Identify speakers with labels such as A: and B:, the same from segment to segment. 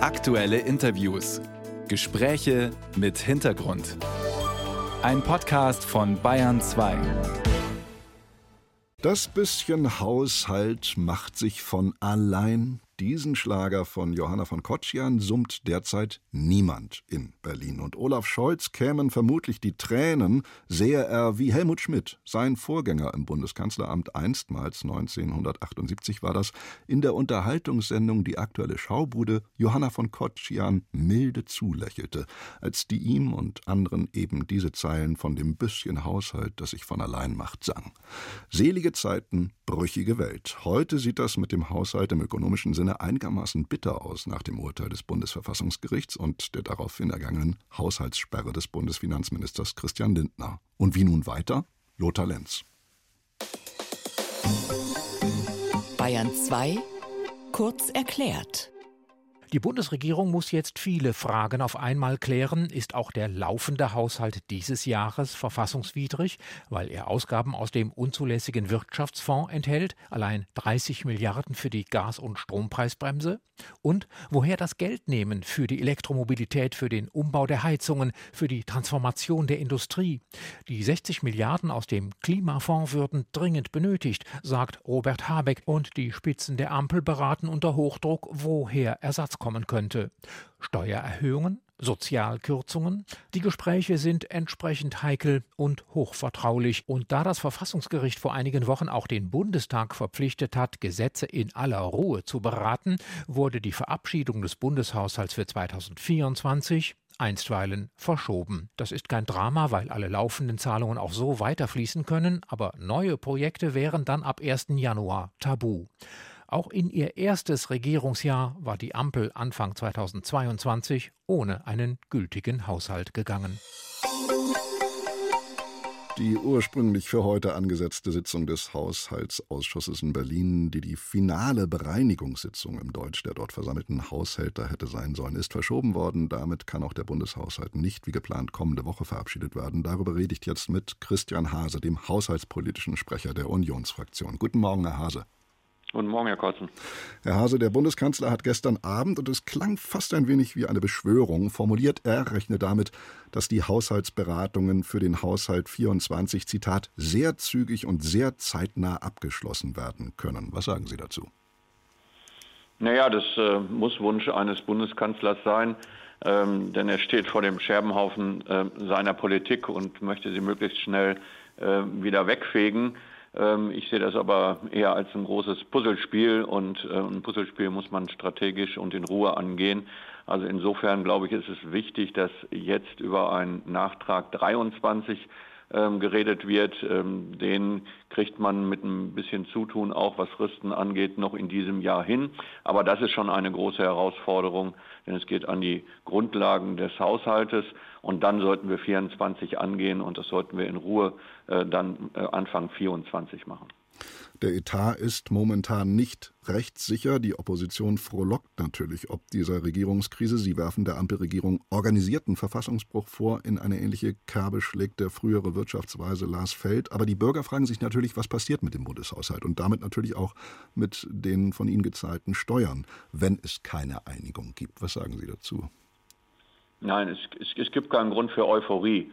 A: Aktuelle Interviews. Gespräche mit Hintergrund. Ein Podcast von Bayern 2.
B: Das bisschen Haushalt macht sich von allein diesen Schlager von Johanna von Kotschan summt derzeit niemand in Berlin. Und Olaf Scholz kämen vermutlich die Tränen, sähe er wie Helmut Schmidt, sein Vorgänger im Bundeskanzleramt einstmals 1978 war das, in der Unterhaltungssendung Die aktuelle Schaubude Johanna von Kotschan milde zulächelte, als die ihm und anderen eben diese Zeilen von dem bisschen Haushalt, das sich von allein macht, sang. Selige Zeiten, brüchige Welt. Heute sieht das mit dem Haushalt im ökonomischen Sinne Sinne einigermaßen bitter aus nach dem Urteil des Bundesverfassungsgerichts und der daraufhin ergangenen Haushaltssperre des Bundesfinanzministers Christian Lindner. Und wie nun weiter? Lothar Lenz.
C: Bayern 2 kurz erklärt.
D: Die Bundesregierung muss jetzt viele Fragen auf einmal klären. Ist auch der laufende Haushalt dieses Jahres verfassungswidrig, weil er Ausgaben aus dem unzulässigen Wirtschaftsfonds enthält, allein 30 Milliarden für die Gas- und Strompreisbremse? Und woher das Geld nehmen für die Elektromobilität, für den Umbau der Heizungen, für die Transformation der Industrie? Die 60 Milliarden aus dem Klimafonds würden dringend benötigt, sagt Robert Habeck, und die Spitzen der Ampel beraten unter Hochdruck, woher Ersatz kommen könnte. Steuererhöhungen, Sozialkürzungen. Die Gespräche sind entsprechend heikel und hochvertraulich. Und da das Verfassungsgericht vor einigen Wochen auch den Bundestag verpflichtet hat, Gesetze in aller Ruhe zu beraten, wurde die Verabschiedung des Bundeshaushalts für 2024 einstweilen verschoben. Das ist kein Drama, weil alle laufenden Zahlungen auch so weiterfließen können, aber neue Projekte wären dann ab 1. Januar tabu. Auch in ihr erstes Regierungsjahr war die Ampel Anfang 2022 ohne einen gültigen Haushalt gegangen.
B: Die ursprünglich für heute angesetzte Sitzung des Haushaltsausschusses in Berlin, die die finale Bereinigungssitzung im Deutsch der dort versammelten Haushälter hätte sein sollen, ist verschoben worden. Damit kann auch der Bundeshaushalt nicht wie geplant kommende Woche verabschiedet werden. Darüber rede ich jetzt mit Christian Hase, dem haushaltspolitischen Sprecher der Unionsfraktion. Guten Morgen, Herr Hase.
E: Guten Morgen, Herr Kotzen.
B: Herr Hase, der Bundeskanzler hat gestern Abend, und es klang fast ein wenig wie eine Beschwörung, formuliert, er rechne damit, dass die Haushaltsberatungen für den Haushalt 24, Zitat, sehr zügig und sehr zeitnah abgeschlossen werden können. Was sagen Sie dazu?
E: Naja, das äh, muss Wunsch eines Bundeskanzlers sein, ähm, denn er steht vor dem Scherbenhaufen äh, seiner Politik und möchte sie möglichst schnell äh, wieder wegfegen. Ähm, ich sehe das aber eher als ein großes Puzzlespiel und äh, ein Puzzlespiel muss man strategisch und in Ruhe angehen. Also insofern glaube ich, ist es wichtig, dass jetzt über einen Nachtrag 23 ähm, geredet wird. Ähm, den kriegt man mit ein bisschen Zutun, auch was Fristen angeht, noch in diesem Jahr hin. Aber das ist schon eine große Herausforderung, denn es geht an die Grundlagen des Haushaltes. Und dann sollten wir 24 angehen und das sollten wir in Ruhe äh, dann äh, Anfang 24 machen.
B: Der Etat ist momentan nicht rechtssicher. Die Opposition frohlockt natürlich ob dieser Regierungskrise. Sie werfen der Ampelregierung organisierten Verfassungsbruch vor. In eine ähnliche Kerbe schlägt der frühere Wirtschaftsweise Lars Feld. Aber die Bürger fragen sich natürlich, was passiert mit dem Bundeshaushalt und damit natürlich auch mit den von ihnen gezahlten Steuern, wenn es keine Einigung gibt. Was sagen Sie dazu?
E: Nein, es, es, es gibt keinen Grund für Euphorie.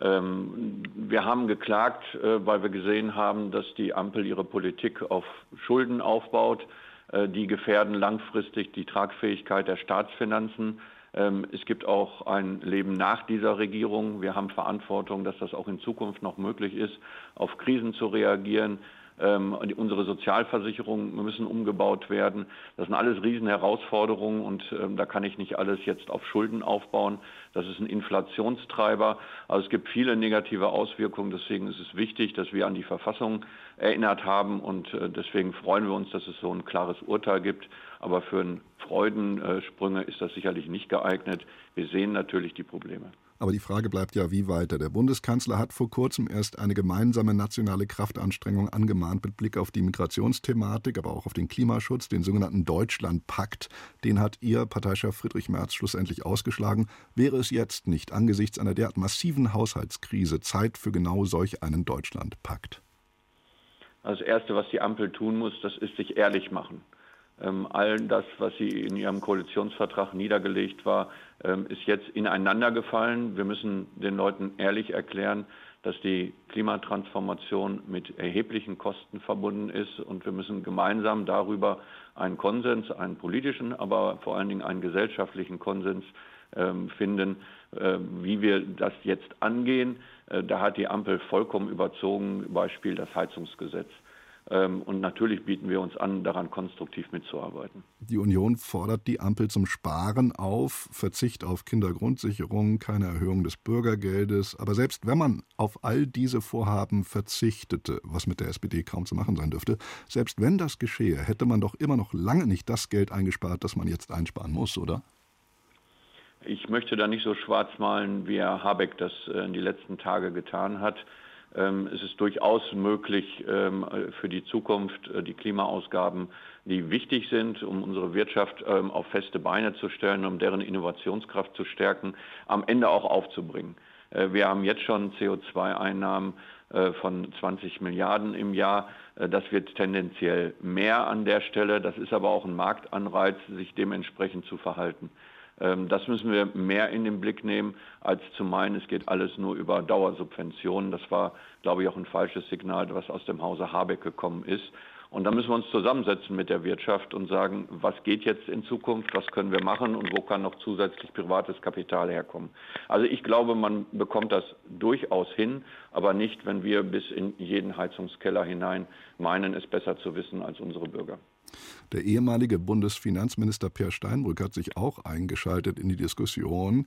E: Ähm, wir haben geklagt, äh, weil wir gesehen haben, dass die Ampel ihre Politik auf Schulden aufbaut. Äh, die gefährden langfristig die Tragfähigkeit der Staatsfinanzen. Ähm, es gibt auch ein Leben nach dieser Regierung. Wir haben Verantwortung, dass das auch in Zukunft noch möglich ist, auf Krisen zu reagieren. Ähm, unsere Sozialversicherungen müssen umgebaut werden. Das sind alles Riesenherausforderungen und ähm, da kann ich nicht alles jetzt auf Schulden aufbauen. Das ist ein Inflationstreiber. Also es gibt viele negative Auswirkungen. Deswegen ist es wichtig, dass wir an die Verfassung erinnert haben und äh, deswegen freuen wir uns, dass es so ein klares Urteil gibt. Aber für Freudensprünge ist das sicherlich nicht geeignet. Wir sehen natürlich die Probleme.
B: Aber die Frage bleibt ja, wie weiter. Der Bundeskanzler hat vor kurzem erst eine gemeinsame nationale Kraftanstrengung angemahnt mit Blick auf die Migrationsthematik, aber auch auf den Klimaschutz, den sogenannten Deutschlandpakt. Den hat Ihr Parteichef Friedrich Merz schlussendlich ausgeschlagen. Wäre es jetzt nicht angesichts einer derart massiven Haushaltskrise Zeit für genau solch einen Deutschlandpakt?
E: Also das Erste, was die Ampel tun muss, das ist sich ehrlich machen. Ähm, all das, was sie in ihrem Koalitionsvertrag niedergelegt war, ähm, ist jetzt ineinander gefallen. Wir müssen den Leuten ehrlich erklären, dass die Klimatransformation mit erheblichen Kosten verbunden ist und wir müssen gemeinsam darüber einen Konsens, einen politischen, aber vor allen Dingen einen gesellschaftlichen Konsens ähm, finden, äh, wie wir das jetzt angehen. Äh, da hat die Ampel vollkommen überzogen, Beispiel das Heizungsgesetz. Ähm, und natürlich bieten wir uns an, daran konstruktiv mitzuarbeiten.
B: Die Union fordert die Ampel zum Sparen auf, Verzicht auf Kindergrundsicherung, keine Erhöhung des Bürgergeldes. Aber selbst wenn man auf all diese Vorhaben verzichtete, was mit der SPD kaum zu machen sein dürfte, selbst wenn das geschehe, hätte man doch immer noch lange nicht das Geld eingespart, das man jetzt einsparen muss, oder?
E: Ich möchte da nicht so schwarz malen, wie Herr Habeck das äh, in die letzten Tage getan hat. Ähm, es ist durchaus möglich, ähm, für die Zukunft äh, die Klimaausgaben, die wichtig sind, um unsere Wirtschaft ähm, auf feste Beine zu stellen, um deren Innovationskraft zu stärken, am Ende auch aufzubringen. Äh, wir haben jetzt schon CO2-Einnahmen von 20 Milliarden im Jahr. Das wird tendenziell mehr an der Stelle. Das ist aber auch ein Marktanreiz, sich dementsprechend zu verhalten. Ähm, das müssen wir mehr in den Blick nehmen, als zu meinen, es geht alles nur über Dauersubventionen. Das war, glaube ich, auch ein falsches Signal, was aus dem Hause Habeck gekommen ist. Und da müssen wir uns zusammensetzen mit der Wirtschaft und sagen, was geht jetzt in Zukunft, was können wir machen und wo kann noch zusätzlich privates Kapital herkommen. Also ich glaube, man bekommt das durchaus hin, aber nicht, wenn wir bis in jeden Heizungskeller hinein meinen, es besser zu wissen als unsere Bürger.
B: Der ehemalige Bundesfinanzminister Per Steinbrück hat sich auch eingeschaltet in die Diskussion.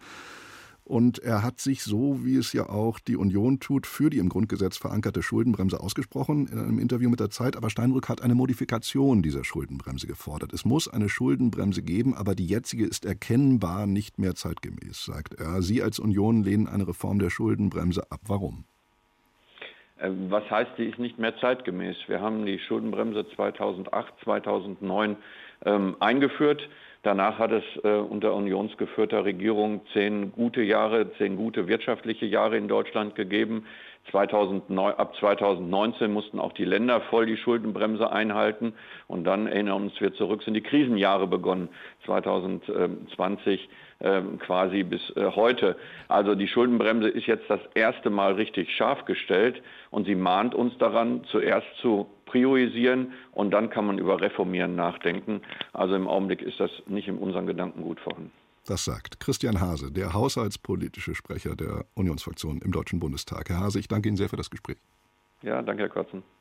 B: Und er hat sich so, wie es ja auch die Union tut, für die im Grundgesetz verankerte Schuldenbremse ausgesprochen in einem Interview mit der Zeit. Aber Steinbrück hat eine Modifikation dieser Schuldenbremse gefordert. Es muss eine Schuldenbremse geben, aber die jetzige ist erkennbar nicht mehr zeitgemäß, sagt er. Sie als Union lehnen eine Reform der Schuldenbremse ab. Warum?
E: Äh, was heißt, die ist nicht mehr zeitgemäß? Wir haben die Schuldenbremse 2008, 2009 ähm, eingeführt. Danach hat es äh, unter unionsgeführter Regierung zehn gute Jahre, zehn gute wirtschaftliche Jahre in Deutschland gegeben. 2009, ab 2019 mussten auch die Länder voll die Schuldenbremse einhalten. Und dann erinnern uns wir zurück, sind die Krisenjahre begonnen. 2020 äh, quasi bis äh, heute. Also die Schuldenbremse ist jetzt das erste Mal richtig scharf gestellt und sie mahnt uns daran, zuerst zu priorisieren und dann kann man über Reformieren nachdenken. Also im Augenblick ist das nicht in unseren Gedanken gut vorhanden.
B: Das sagt Christian Hase, der haushaltspolitische Sprecher der Unionsfraktion im Deutschen Bundestag. Herr Hase, ich danke Ihnen sehr für das Gespräch.
E: Ja, danke, Herr Kotzen.